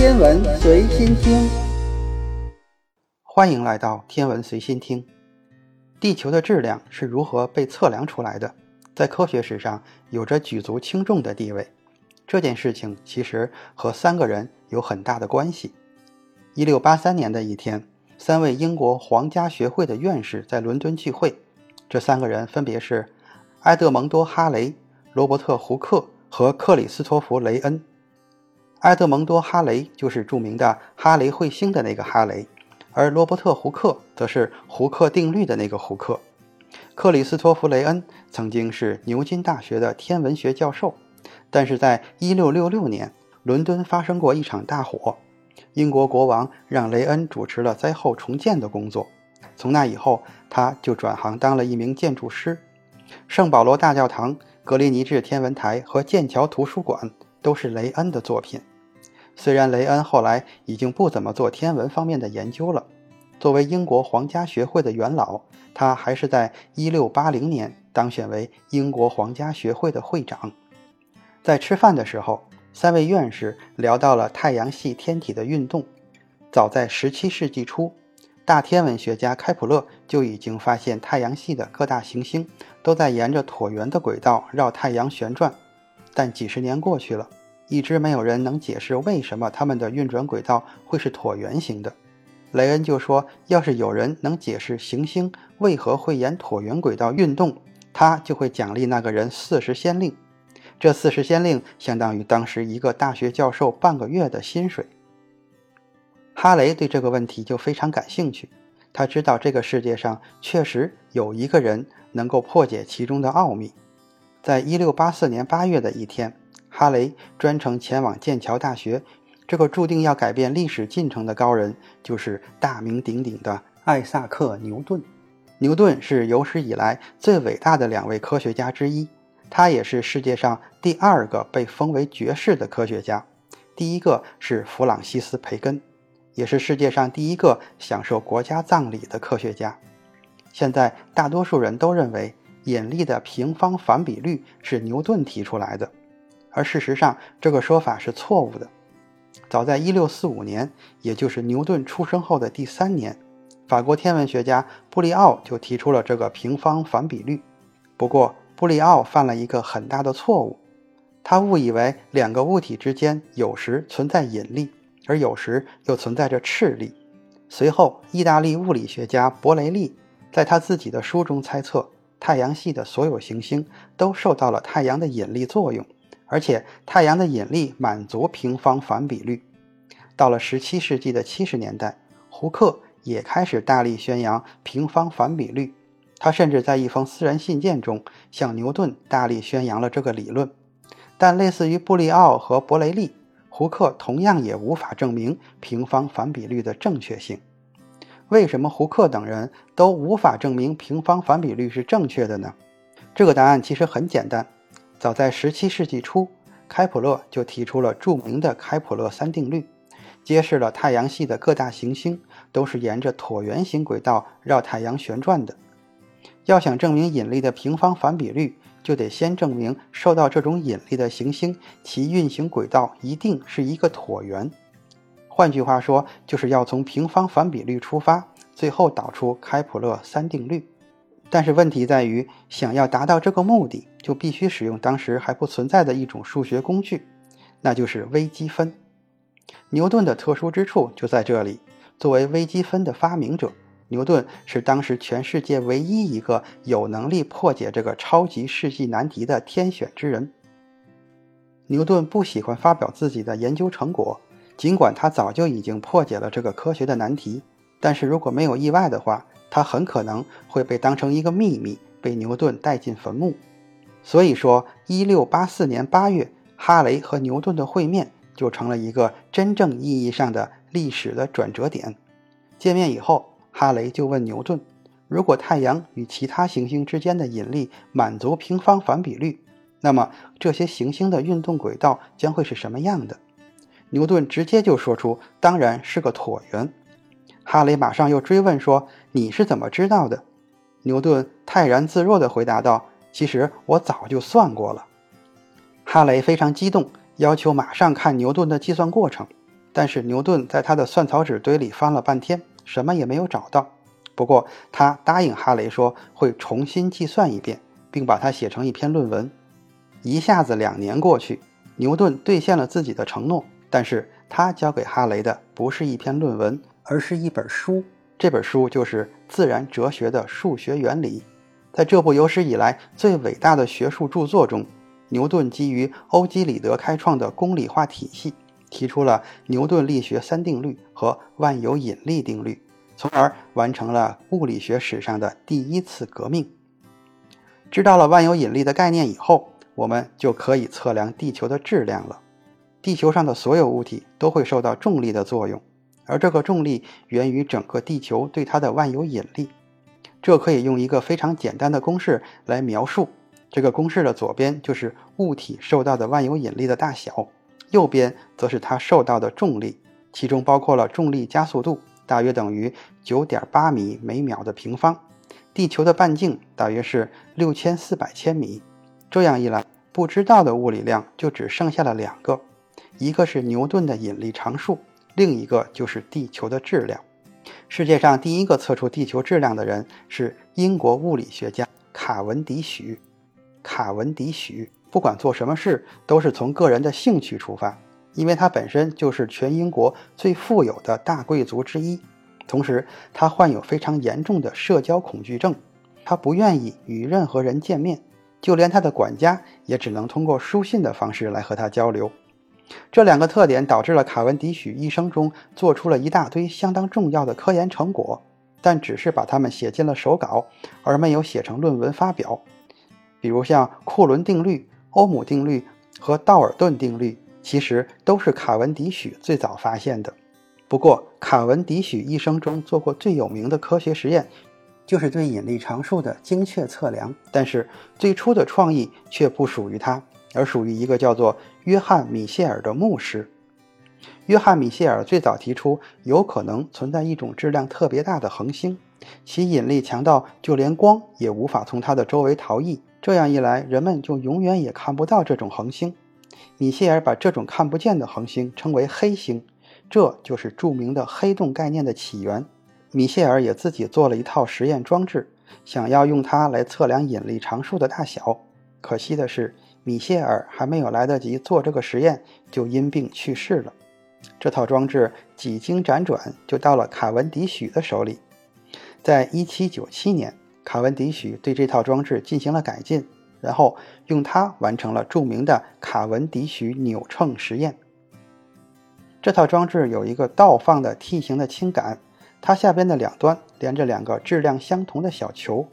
天文随心听，欢迎来到天文随心听。地球的质量是如何被测量出来的？在科学史上有着举足轻重的地位。这件事情其实和三个人有很大的关系。一六八三年的一天，三位英国皇家学会的院士在伦敦聚会。这三个人分别是埃德蒙多·哈雷、罗伯特·胡克和克里斯托弗·雷恩。埃德蒙多·哈雷就是著名的哈雷彗星的那个哈雷，而罗伯特·胡克则是胡克定律的那个胡克。克里斯托弗·雷恩曾经是牛津大学的天文学教授。但是在1666年，伦敦发生过一场大火，英国国王让雷恩主持了灾后重建的工作。从那以后，他就转行当了一名建筑师。圣保罗大教堂、格林尼治天文台和剑桥图书馆都是雷恩的作品。虽然雷恩后来已经不怎么做天文方面的研究了，作为英国皇家学会的元老，他还是在1680年当选为英国皇家学会的会长。在吃饭的时候，三位院士聊到了太阳系天体的运动。早在17世纪初，大天文学家开普勒就已经发现太阳系的各大行星都在沿着椭圆的轨道绕太阳旋转。但几十年过去了，一直没有人能解释为什么它们的运转轨道会是椭圆形的。雷恩就说：“要是有人能解释行星为何会沿椭圆轨道运动，他就会奖励那个人四十先令。”这四十先令相当于当时一个大学教授半个月的薪水。哈雷对这个问题就非常感兴趣，他知道这个世界上确实有一个人能够破解其中的奥秘。在一六八四年八月的一天，哈雷专程前往剑桥大学。这个注定要改变历史进程的高人，就是大名鼎鼎的艾萨克·牛顿。牛顿是有史以来最伟大的两位科学家之一。他也是世界上第二个被封为爵士的科学家，第一个是弗朗西斯·培根，也是世界上第一个享受国家葬礼的科学家。现在大多数人都认为引力的平方反比率是牛顿提出来的，而事实上这个说法是错误的。早在1645年，也就是牛顿出生后的第三年，法国天文学家布利奥就提出了这个平方反比率。不过，布利奥犯了一个很大的错误，他误以为两个物体之间有时存在引力，而有时又存在着斥力。随后，意大利物理学家伯雷利在他自己的书中猜测，太阳系的所有行星都受到了太阳的引力作用，而且太阳的引力满足平方反比率。到了17世纪的70年代，胡克也开始大力宣扬平方反比率。他甚至在一封私人信件中向牛顿大力宣扬了这个理论，但类似于布利奥和伯雷利，胡克同样也无法证明平方反比率的正确性。为什么胡克等人都无法证明平方反比率是正确的呢？这个答案其实很简单。早在17世纪初，开普勒就提出了著名的开普勒三定律，揭示了太阳系的各大行星都是沿着椭圆形轨道绕太阳旋转的。要想证明引力的平方反比率，就得先证明受到这种引力的行星，其运行轨道一定是一个椭圆。换句话说，就是要从平方反比率出发，最后导出开普勒三定律。但是问题在于，想要达到这个目的，就必须使用当时还不存在的一种数学工具，那就是微积分。牛顿的特殊之处就在这里，作为微积分的发明者。牛顿是当时全世界唯一一个有能力破解这个超级世纪难题的天选之人。牛顿不喜欢发表自己的研究成果，尽管他早就已经破解了这个科学的难题，但是如果没有意外的话，他很可能会被当成一个秘密，被牛顿带进坟墓。所以说，一六八四年八月，哈雷和牛顿的会面就成了一个真正意义上的历史的转折点。见面以后。哈雷就问牛顿：“如果太阳与其他行星之间的引力满足平方反比率，那么这些行星的运动轨道将会是什么样的？”牛顿直接就说出：“当然是个椭圆。”哈雷马上又追问说：“你是怎么知道的？”牛顿泰然自若地回答道：“其实我早就算过了。”哈雷非常激动，要求马上看牛顿的计算过程。但是牛顿在他的算草纸堆里翻了半天，什么也没有找到。不过他答应哈雷说会重新计算一遍，并把它写成一篇论文。一下子两年过去，牛顿兑现了自己的承诺，但是他交给哈雷的不是一篇论文，而是一本书。这本书就是《自然哲学的数学原理》。在这部有史以来最伟大的学术著作中，牛顿基于欧几里得开创的公理化体系，提出了牛顿力学三定律和万有引力定律，从而完成了物理学史上的第一次革命。知道了万有引力的概念以后，我们就可以测量地球的质量了。地球上的所有物体都会受到重力的作用。而这个重力源于整个地球对它的万有引力，这可以用一个非常简单的公式来描述。这个公式的左边就是物体受到的万有引力的大小，右边则是它受到的重力，其中包括了重力加速度，大约等于九点八米每秒的平方。地球的半径大约是六千四百千米。这样一来，不知道的物理量就只剩下了两个，一个是牛顿的引力常数。另一个就是地球的质量。世界上第一个测出地球质量的人是英国物理学家卡文迪许。卡文迪许不管做什么事都是从个人的兴趣出发，因为他本身就是全英国最富有的大贵族之一。同时，他患有非常严重的社交恐惧症，他不愿意与任何人见面，就连他的管家也只能通过书信的方式来和他交流。这两个特点导致了卡文迪许一生中做出了一大堆相当重要的科研成果，但只是把它们写进了手稿，而没有写成论文发表。比如像库伦定律、欧姆定律和道尔顿定律，其实都是卡文迪许最早发现的。不过，卡文迪许一生中做过最有名的科学实验，就是对引力常数的精确测量。但是，最初的创意却不属于他。而属于一个叫做约翰·米歇尔的牧师。约翰·米歇尔最早提出，有可能存在一种质量特别大的恒星，其引力强到就连光也无法从它的周围逃逸。这样一来，人们就永远也看不到这种恒星。米歇尔把这种看不见的恒星称为黑星，这就是著名的黑洞概念的起源。米歇尔也自己做了一套实验装置，想要用它来测量引力常数的大小。可惜的是。米歇尔还没有来得及做这个实验，就因病去世了。这套装置几经辗转，就到了卡文迪许的手里。在1797年，卡文迪许对这套装置进行了改进，然后用它完成了著名的卡文迪许扭秤实验。这套装置有一个倒放的 T 形的轻杆，它下边的两端连着两个质量相同的小球。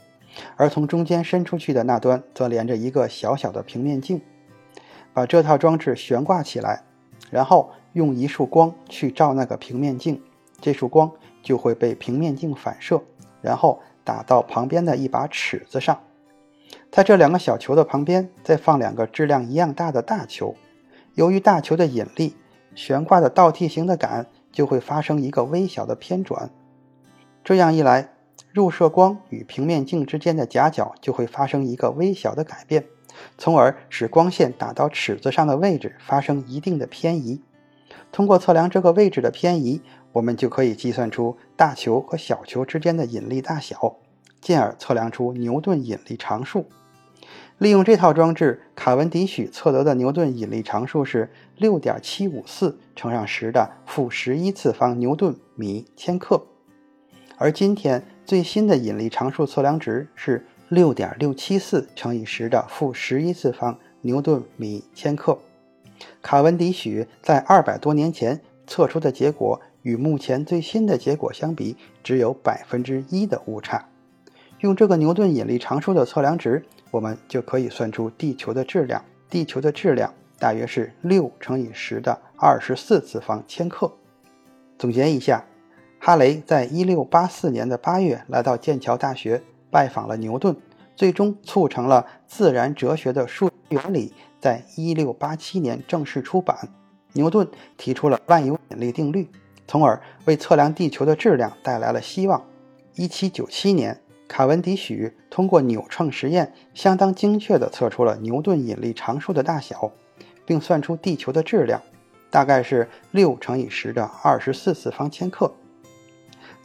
而从中间伸出去的那端则连着一个小小的平面镜，把这套装置悬挂起来，然后用一束光去照那个平面镜，这束光就会被平面镜反射，然后打到旁边的一把尺子上。在这两个小球的旁边再放两个质量一样大的大球，由于大球的引力，悬挂的倒 T 形的杆就会发生一个微小的偏转。这样一来。入射光与平面镜之间的夹角就会发生一个微小的改变，从而使光线打到尺子上的位置发生一定的偏移。通过测量这个位置的偏移，我们就可以计算出大球和小球之间的引力大小，进而测量出牛顿引力常数。利用这套装置，卡文迪许测得的牛顿引力常数是六点七五四乘上十的负十一次方牛顿米千克，而今天。最新的引力常数测量值是六点六七四乘以十的负十一次方牛顿米千克。卡文迪许在二百多年前测出的结果与目前最新的结果相比，只有百分之一的误差。用这个牛顿引力常数的测量值，我们就可以算出地球的质量。地球的质量大约是六乘以十的二十四次方千克。总结一下。哈雷在一六八四年的八月来到剑桥大学拜访了牛顿，最终促成了《自然哲学的数学原理》在一六八七年正式出版。牛顿提出了万有引力定律，从而为测量地球的质量带来了希望。一七九七年，卡文迪许通过扭秤实验，相当精确地测出了牛顿引力常数的大小，并算出地球的质量。大概是六乘以十的二十四次方千克。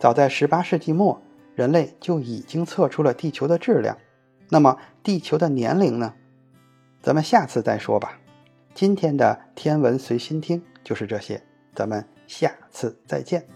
早在十八世纪末，人类就已经测出了地球的质量。那么，地球的年龄呢？咱们下次再说吧。今天的天文随心听就是这些，咱们下次再见。